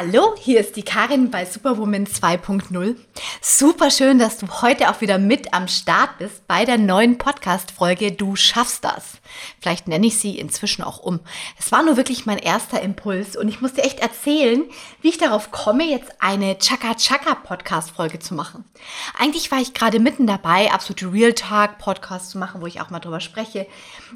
Hallo, hier ist die Karin bei Superwoman 2.0. Super schön, dass du heute auch wieder mit am Start bist bei der neuen Podcast-Folge Du schaffst das. Vielleicht nenne ich sie inzwischen auch um. Es war nur wirklich mein erster Impuls und ich musste echt erzählen, wie ich darauf komme, jetzt eine Chaka-Chaka-Podcast-Folge zu machen. Eigentlich war ich gerade mitten dabei, absolute Real Talk-Podcast zu machen, wo ich auch mal drüber spreche.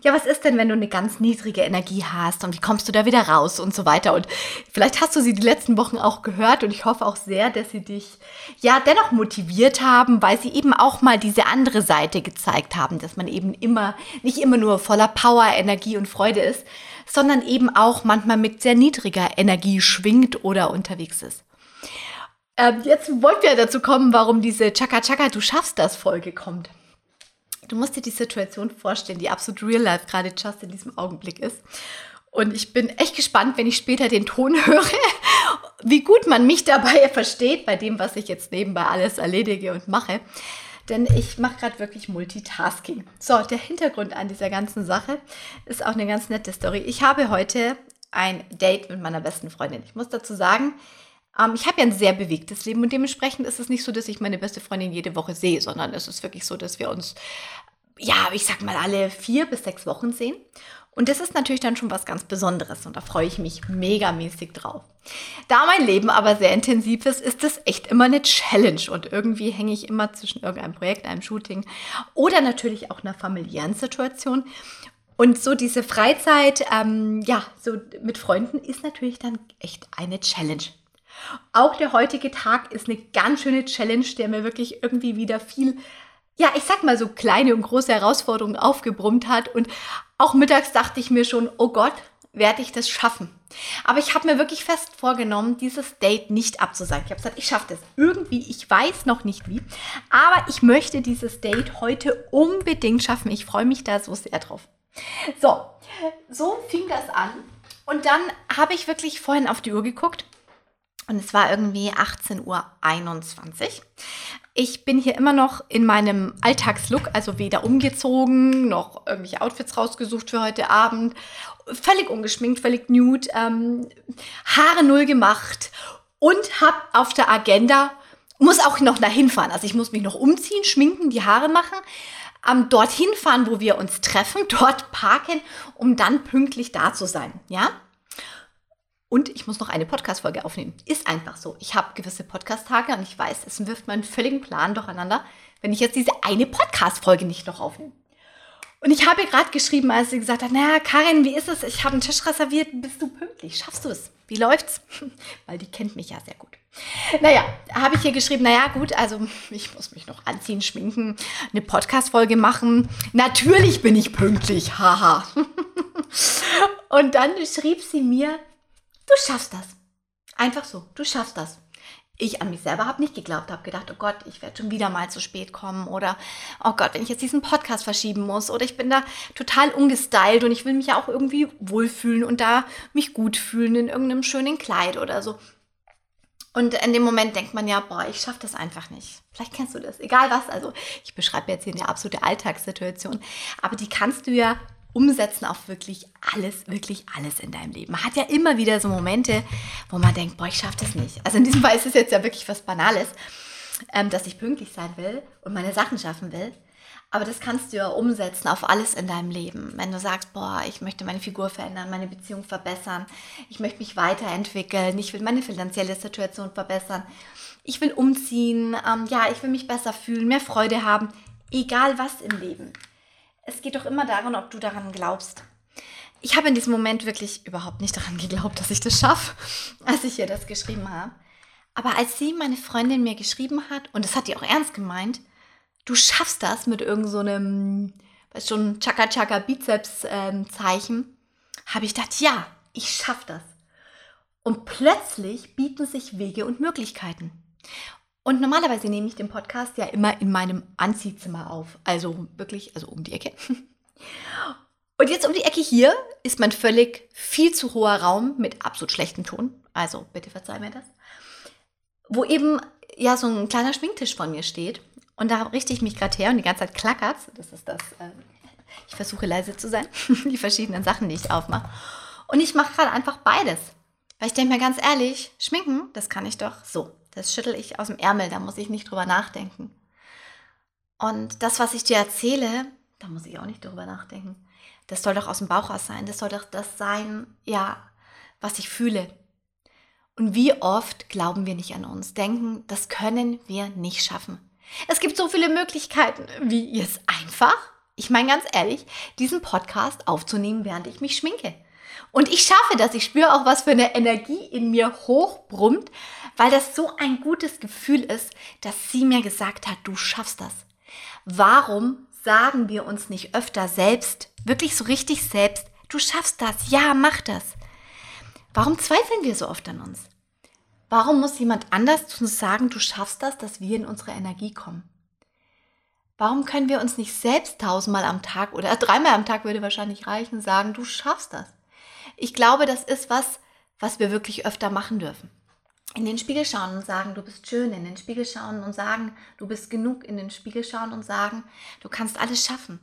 Ja, was ist denn, wenn du eine ganz niedrige Energie hast und wie kommst du da wieder raus und so weiter? Und vielleicht hast du sie die letzten Wochen auch gehört und ich hoffe auch sehr, dass sie dich ja dennoch motiviert haben, weil sie eben auch mal diese andere Seite gezeigt haben, dass man eben immer, nicht immer nur voller Power, Energie und Freude ist, sondern eben auch manchmal mit sehr niedriger Energie schwingt oder unterwegs ist. Ähm, jetzt wollten wir dazu kommen, warum diese Chaka Chaka, du schaffst das Folge kommt. Du musst dir die Situation vorstellen, die absolut real life gerade just in diesem Augenblick ist. Und ich bin echt gespannt, wenn ich später den Ton höre, wie gut man mich dabei versteht, bei dem, was ich jetzt nebenbei alles erledige und mache. Denn ich mache gerade wirklich Multitasking. So, der Hintergrund an dieser ganzen Sache ist auch eine ganz nette Story. Ich habe heute ein Date mit meiner besten Freundin. Ich muss dazu sagen, ähm, ich habe ja ein sehr bewegtes Leben und dementsprechend ist es nicht so, dass ich meine beste Freundin jede Woche sehe, sondern es ist wirklich so, dass wir uns, ja, ich sag mal, alle vier bis sechs Wochen sehen. Und das ist natürlich dann schon was ganz Besonderes und da freue ich mich megamäßig drauf. Da mein Leben aber sehr intensiv ist, ist es echt immer eine Challenge und irgendwie hänge ich immer zwischen irgendeinem Projekt, einem Shooting oder natürlich auch einer familiären Situation. Und so diese Freizeit, ähm, ja, so mit Freunden ist natürlich dann echt eine Challenge. Auch der heutige Tag ist eine ganz schöne Challenge, der mir wirklich irgendwie wieder viel ja, ich sag mal so kleine und große Herausforderungen aufgebrummt hat. Und auch mittags dachte ich mir schon, oh Gott, werde ich das schaffen? Aber ich habe mir wirklich fest vorgenommen, dieses Date nicht abzusagen. Ich habe gesagt, ich schaffe das irgendwie. Ich weiß noch nicht wie. Aber ich möchte dieses Date heute unbedingt schaffen. Ich freue mich da so sehr drauf. So, so fing das an. Und dann habe ich wirklich vorhin auf die Uhr geguckt. Und es war irgendwie 18.21 Uhr. Ich bin hier immer noch in meinem Alltagslook, also weder umgezogen noch irgendwelche Outfits rausgesucht für heute Abend. Völlig ungeschminkt, völlig nude, ähm, Haare null gemacht und habe auf der Agenda, muss auch noch dahin fahren. Also ich muss mich noch umziehen, schminken, die Haare machen, ähm, dorthin fahren, wo wir uns treffen, dort parken, um dann pünktlich da zu sein. Ja? Und ich muss noch eine Podcast-Folge aufnehmen. Ist einfach so. Ich habe gewisse Podcast-Tage und ich weiß, es wirft meinen völligen Plan durcheinander, wenn ich jetzt diese eine Podcast-Folge nicht noch aufnehme. Und ich habe ihr gerade geschrieben, als sie gesagt hat, naja, Karin, wie ist es? Ich habe einen Tisch reserviert. Bist du pünktlich? Schaffst du es? Wie läuft's? Weil die kennt mich ja sehr gut. Naja, habe ich ihr geschrieben, naja, gut, also ich muss mich noch anziehen, schminken, eine Podcast-Folge machen. Natürlich bin ich pünktlich, haha. Und dann schrieb sie mir, Du schaffst das. Einfach so, du schaffst das. Ich an mich selber habe nicht geglaubt, habe gedacht, oh Gott, ich werde schon wieder mal zu spät kommen oder oh Gott, wenn ich jetzt diesen Podcast verschieben muss oder ich bin da total ungestylt und ich will mich ja auch irgendwie wohlfühlen und da mich gut fühlen in irgendeinem schönen Kleid oder so. Und in dem Moment denkt man ja, boah, ich schaffe das einfach nicht. Vielleicht kennst du das, egal was. Also ich beschreibe jetzt hier eine absolute Alltagssituation, aber die kannst du ja umsetzen auf wirklich alles, wirklich alles in deinem Leben. Man hat ja immer wieder so Momente, wo man denkt, boah, ich schaffe das nicht. Also in diesem Fall ist es jetzt ja wirklich was Banales, ähm, dass ich pünktlich sein will und meine Sachen schaffen will. Aber das kannst du ja umsetzen auf alles in deinem Leben. Wenn du sagst, boah, ich möchte meine Figur verändern, meine Beziehung verbessern, ich möchte mich weiterentwickeln, ich will meine finanzielle Situation verbessern, ich will umziehen, ähm, ja, ich will mich besser fühlen, mehr Freude haben, egal was im Leben es geht doch immer darum, ob du daran glaubst. Ich habe in diesem Moment wirklich überhaupt nicht daran geglaubt, dass ich das schaffe, als ich ihr das geschrieben habe. Aber als sie, meine Freundin, mir geschrieben hat, und das hat die auch ernst gemeint, du schaffst das mit irgendeinem, so weißt schon, Chaka-Chaka-Bizeps-Zeichen, ähm, habe ich gedacht, ja, ich schaffe das. Und plötzlich bieten sich Wege und Möglichkeiten. Und normalerweise nehme ich den Podcast ja immer in meinem Anziehzimmer auf. Also wirklich, also um die Ecke. Und jetzt um die Ecke hier ist mein völlig viel zu hoher Raum mit absolut schlechtem Ton. Also bitte verzeih mir das. Wo eben ja so ein kleiner Schminktisch von mir steht. Und da richte ich mich gerade her und die ganze Zeit klackert. Das ist das. Äh, ich versuche leise zu sein. die verschiedenen Sachen, die ich aufmache. Und ich mache gerade einfach beides Weil ich denke mir ganz ehrlich, schminken, das kann ich doch so. Das schüttel ich aus dem Ärmel, da muss ich nicht drüber nachdenken. Und das, was ich dir erzähle, da muss ich auch nicht drüber nachdenken. Das soll doch aus dem Bauch raus sein. Das soll doch das sein, ja, was ich fühle. Und wie oft glauben wir nicht an uns, denken, das können wir nicht schaffen. Es gibt so viele Möglichkeiten, wie es einfach, ich meine ganz ehrlich, diesen Podcast aufzunehmen, während ich mich schminke. Und ich schaffe das. Ich spüre auch, was für eine Energie in mir hochbrummt, weil das so ein gutes Gefühl ist, dass sie mir gesagt hat, du schaffst das. Warum sagen wir uns nicht öfter selbst, wirklich so richtig selbst, du schaffst das, ja, mach das. Warum zweifeln wir so oft an uns? Warum muss jemand anders zu uns sagen, du schaffst das, dass wir in unsere Energie kommen? Warum können wir uns nicht selbst tausendmal am Tag oder dreimal am Tag würde wahrscheinlich reichen, sagen, du schaffst das? Ich glaube, das ist was, was wir wirklich öfter machen dürfen. In den Spiegel schauen und sagen, du bist schön, in den Spiegel schauen und sagen, du bist genug, in den Spiegel schauen und sagen, du kannst alles schaffen.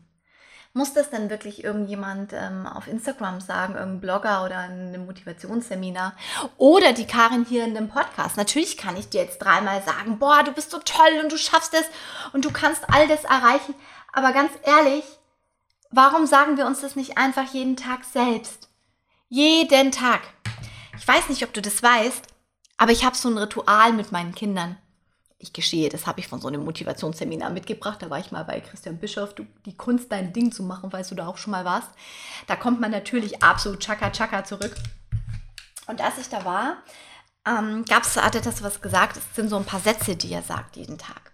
Muss das denn wirklich irgendjemand ähm, auf Instagram sagen, irgendein Blogger oder ein Motivationsseminar? Oder die Karin hier in dem Podcast? Natürlich kann ich dir jetzt dreimal sagen, boah, du bist so toll und du schaffst es und du kannst all das erreichen. Aber ganz ehrlich, warum sagen wir uns das nicht einfach jeden Tag selbst? Jeden Tag. Ich weiß nicht, ob du das weißt, aber ich habe so ein Ritual mit meinen Kindern ich geschehe, das habe ich von so einem Motivationsseminar mitgebracht. Da war ich mal bei Christian Bischof, du, die Kunst, dein Ding zu machen, weißt du da auch schon mal warst. Da kommt man natürlich absolut chaka chaka zurück. Und als ich da war, ähm, gab es, hat er das was gesagt, es sind so ein paar Sätze, die er sagt jeden Tag.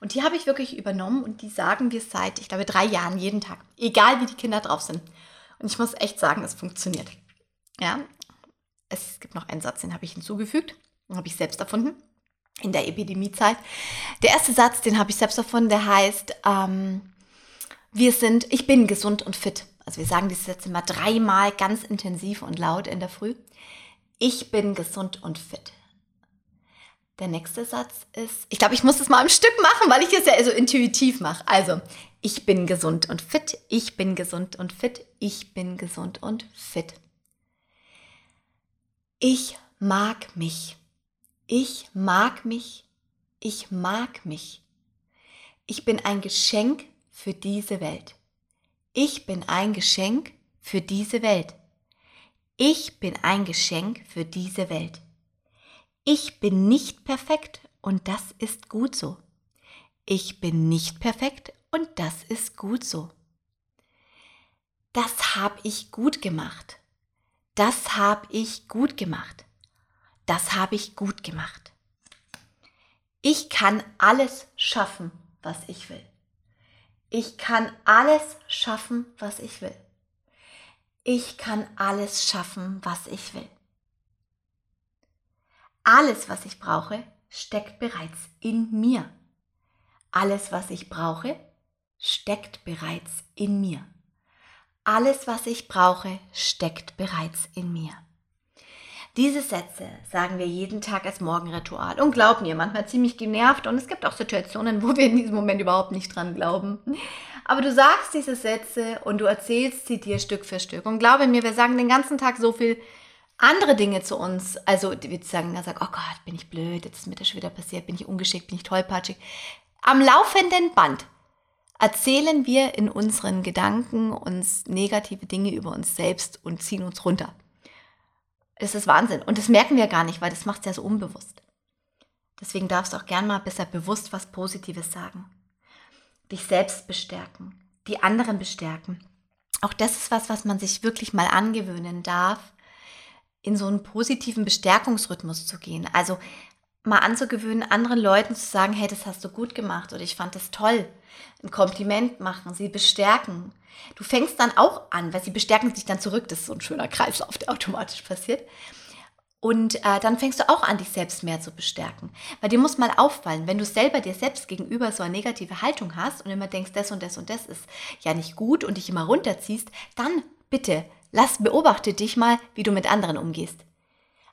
Und die habe ich wirklich übernommen und die sagen wir seit, ich glaube, drei Jahren jeden Tag. Egal wie die Kinder drauf sind. Und ich muss echt sagen, es funktioniert. Ja, es gibt noch einen Satz, den habe ich hinzugefügt, den habe ich selbst erfunden in der Epidemiezeit. Der erste Satz, den habe ich selbst davon, der heißt, ähm, wir sind, ich bin gesund und fit. Also wir sagen diese Sätze immer dreimal ganz intensiv und laut in der Früh. Ich bin gesund und fit. Der nächste Satz ist, ich glaube, ich muss das mal im Stück machen, weil ich es ja so intuitiv mache. Also, ich bin gesund und fit, ich bin gesund und fit, ich bin gesund und fit. Ich mag mich. Ich mag mich, ich mag mich. Ich bin ein Geschenk für diese Welt. Ich bin ein Geschenk für diese Welt. Ich bin ein Geschenk für diese Welt. Ich bin nicht perfekt und das ist gut so. Ich bin nicht perfekt und das ist gut so. Das habe ich gut gemacht. Das habe ich gut gemacht das habe ich gut gemacht. Ich kann alles schaffen, was ich will. Ich kann alles schaffen, was ich will. Ich kann alles schaffen, was ich will. Alles, was ich brauche, steckt bereits in mir. Alles, was ich brauche, steckt bereits in mir. Alles, was ich brauche, steckt bereits in mir. Diese Sätze sagen wir jeden Tag als Morgenritual und glaub mir, manchmal ziemlich genervt und es gibt auch Situationen, wo wir in diesem Moment überhaupt nicht dran glauben. Aber du sagst diese Sätze und du erzählst sie dir Stück für Stück. Und glaube mir, wir sagen den ganzen Tag so viel andere Dinge zu uns. Also wir sagen, sagen, oh Gott, bin ich blöd, jetzt ist mir das schon wieder passiert, bin ich ungeschickt, bin ich tollpatschig. Am laufenden Band erzählen wir in unseren Gedanken uns negative Dinge über uns selbst und ziehen uns runter. Das ist Wahnsinn. Und das merken wir gar nicht, weil das macht es ja so unbewusst. Deswegen darfst du auch gern mal besser bewusst was Positives sagen. Dich selbst bestärken, die anderen bestärken. Auch das ist was, was man sich wirklich mal angewöhnen darf, in so einen positiven Bestärkungsrhythmus zu gehen. Also mal anzugewöhnen, anderen Leuten zu sagen, hey, das hast du gut gemacht oder ich fand das toll. Ein Kompliment machen, sie bestärken. Du fängst dann auch an, weil sie bestärken sich dann zurück. Das ist so ein schöner Kreislauf, der automatisch passiert. Und äh, dann fängst du auch an, dich selbst mehr zu bestärken. Weil dir muss mal auffallen, wenn du selber dir selbst gegenüber so eine negative Haltung hast und immer denkst, das und das und das ist ja nicht gut und dich immer runterziehst, dann bitte lass, beobachte dich mal, wie du mit anderen umgehst.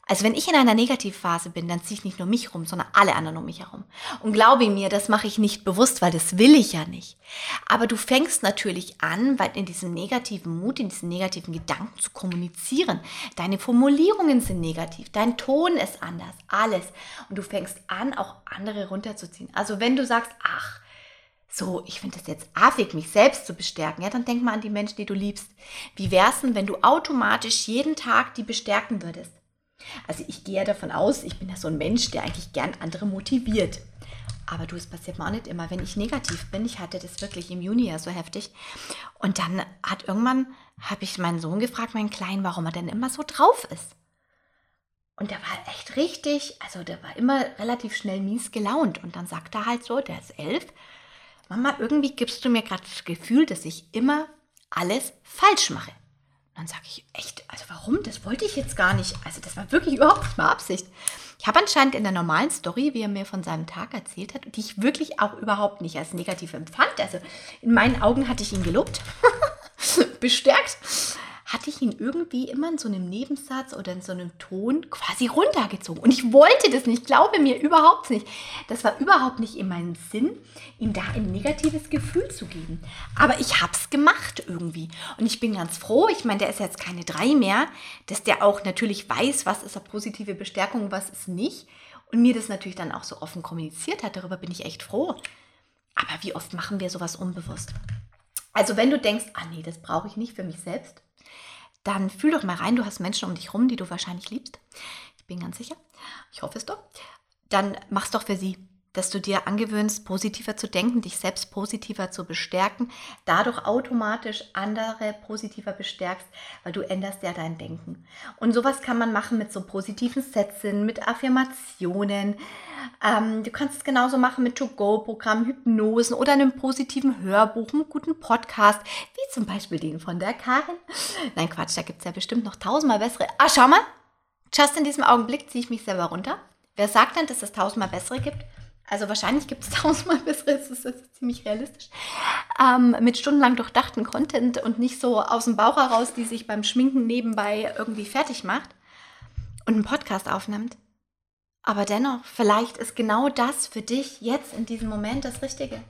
Also wenn ich in einer Negativphase bin, dann ziehe ich nicht nur mich rum, sondern alle anderen um mich herum. Und glaube mir, das mache ich nicht bewusst, weil das will ich ja nicht. Aber du fängst natürlich an, weil in diesem negativen Mut, in diesen negativen Gedanken zu kommunizieren. Deine Formulierungen sind negativ, dein Ton ist anders, alles. Und du fängst an, auch andere runterzuziehen. Also wenn du sagst, ach, so, ich finde das jetzt affig, mich selbst zu bestärken, ja, dann denk mal an die Menschen, die du liebst. Wie wär's denn, wenn du automatisch jeden Tag die bestärken würdest? Also ich gehe ja davon aus, ich bin ja so ein Mensch, der eigentlich gern andere motiviert. Aber du, es passiert mir auch nicht immer, wenn ich negativ bin. Ich hatte das wirklich im Juni ja so heftig. Und dann hat irgendwann, habe ich meinen Sohn gefragt, meinen Kleinen, warum er denn immer so drauf ist. Und der war echt richtig, also der war immer relativ schnell mies gelaunt. Und dann sagt er halt so, der ist elf, Mama, irgendwie gibst du mir gerade das Gefühl, dass ich immer alles falsch mache. dann sage ich, echt, warum? Das wollte ich jetzt gar nicht. Also das war wirklich überhaupt nicht mal Absicht. Ich habe anscheinend in der normalen Story, wie er mir von seinem Tag erzählt hat, die ich wirklich auch überhaupt nicht als negativ empfand. Also in meinen Augen hatte ich ihn gelobt, bestärkt hatte ich ihn irgendwie immer in so einem Nebensatz oder in so einem Ton quasi runtergezogen. Und ich wollte das nicht, glaube mir überhaupt nicht. Das war überhaupt nicht in meinem Sinn, ihm da ein negatives Gefühl zu geben. Aber ich habe es gemacht irgendwie. Und ich bin ganz froh, ich meine, der ist jetzt keine drei mehr, dass der auch natürlich weiß, was ist eine positive Bestärkung, was ist nicht. Und mir das natürlich dann auch so offen kommuniziert hat. Darüber bin ich echt froh. Aber wie oft machen wir sowas unbewusst? Also wenn du denkst, ah nee, das brauche ich nicht für mich selbst, dann fühl doch mal rein, du hast Menschen um dich rum, die du wahrscheinlich liebst. Ich bin ganz sicher. Ich hoffe es doch. Dann mach's doch für sie dass du dir angewöhnst, positiver zu denken, dich selbst positiver zu bestärken, dadurch automatisch andere positiver bestärkst, weil du änderst ja dein Denken. Und sowas kann man machen mit so positiven Sätzen, mit Affirmationen. Ähm, du kannst es genauso machen mit To-Go-Programmen, Hypnosen oder einem positiven Hörbuch, einem guten Podcast, wie zum Beispiel den von der Karin. Nein, Quatsch, da gibt es ja bestimmt noch tausendmal bessere. Ah, schau mal, just in diesem Augenblick ziehe ich mich selber runter. Wer sagt denn, dass es tausendmal bessere gibt? Also wahrscheinlich gibt es tausendmal bessere, das ist, das ist ziemlich realistisch, ähm, mit stundenlang durchdachten Content und nicht so aus dem Bauch heraus, die sich beim Schminken nebenbei irgendwie fertig macht und einen Podcast aufnimmt. Aber dennoch, vielleicht ist genau das für dich jetzt in diesem Moment das Richtige.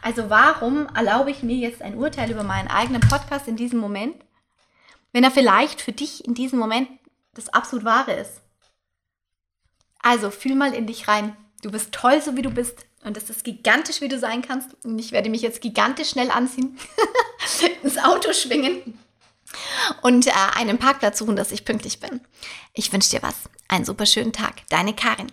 Also warum erlaube ich mir jetzt ein Urteil über meinen eigenen Podcast in diesem Moment, wenn er vielleicht für dich in diesem Moment das absolut wahre ist? Also fühl mal in dich rein. Du bist toll, so wie du bist. Und es ist gigantisch, wie du sein kannst. Und ich werde mich jetzt gigantisch schnell anziehen, ins Auto schwingen und äh, einen Parkplatz suchen, dass ich pünktlich bin. Ich wünsche dir was. Einen super schönen Tag. Deine Karin.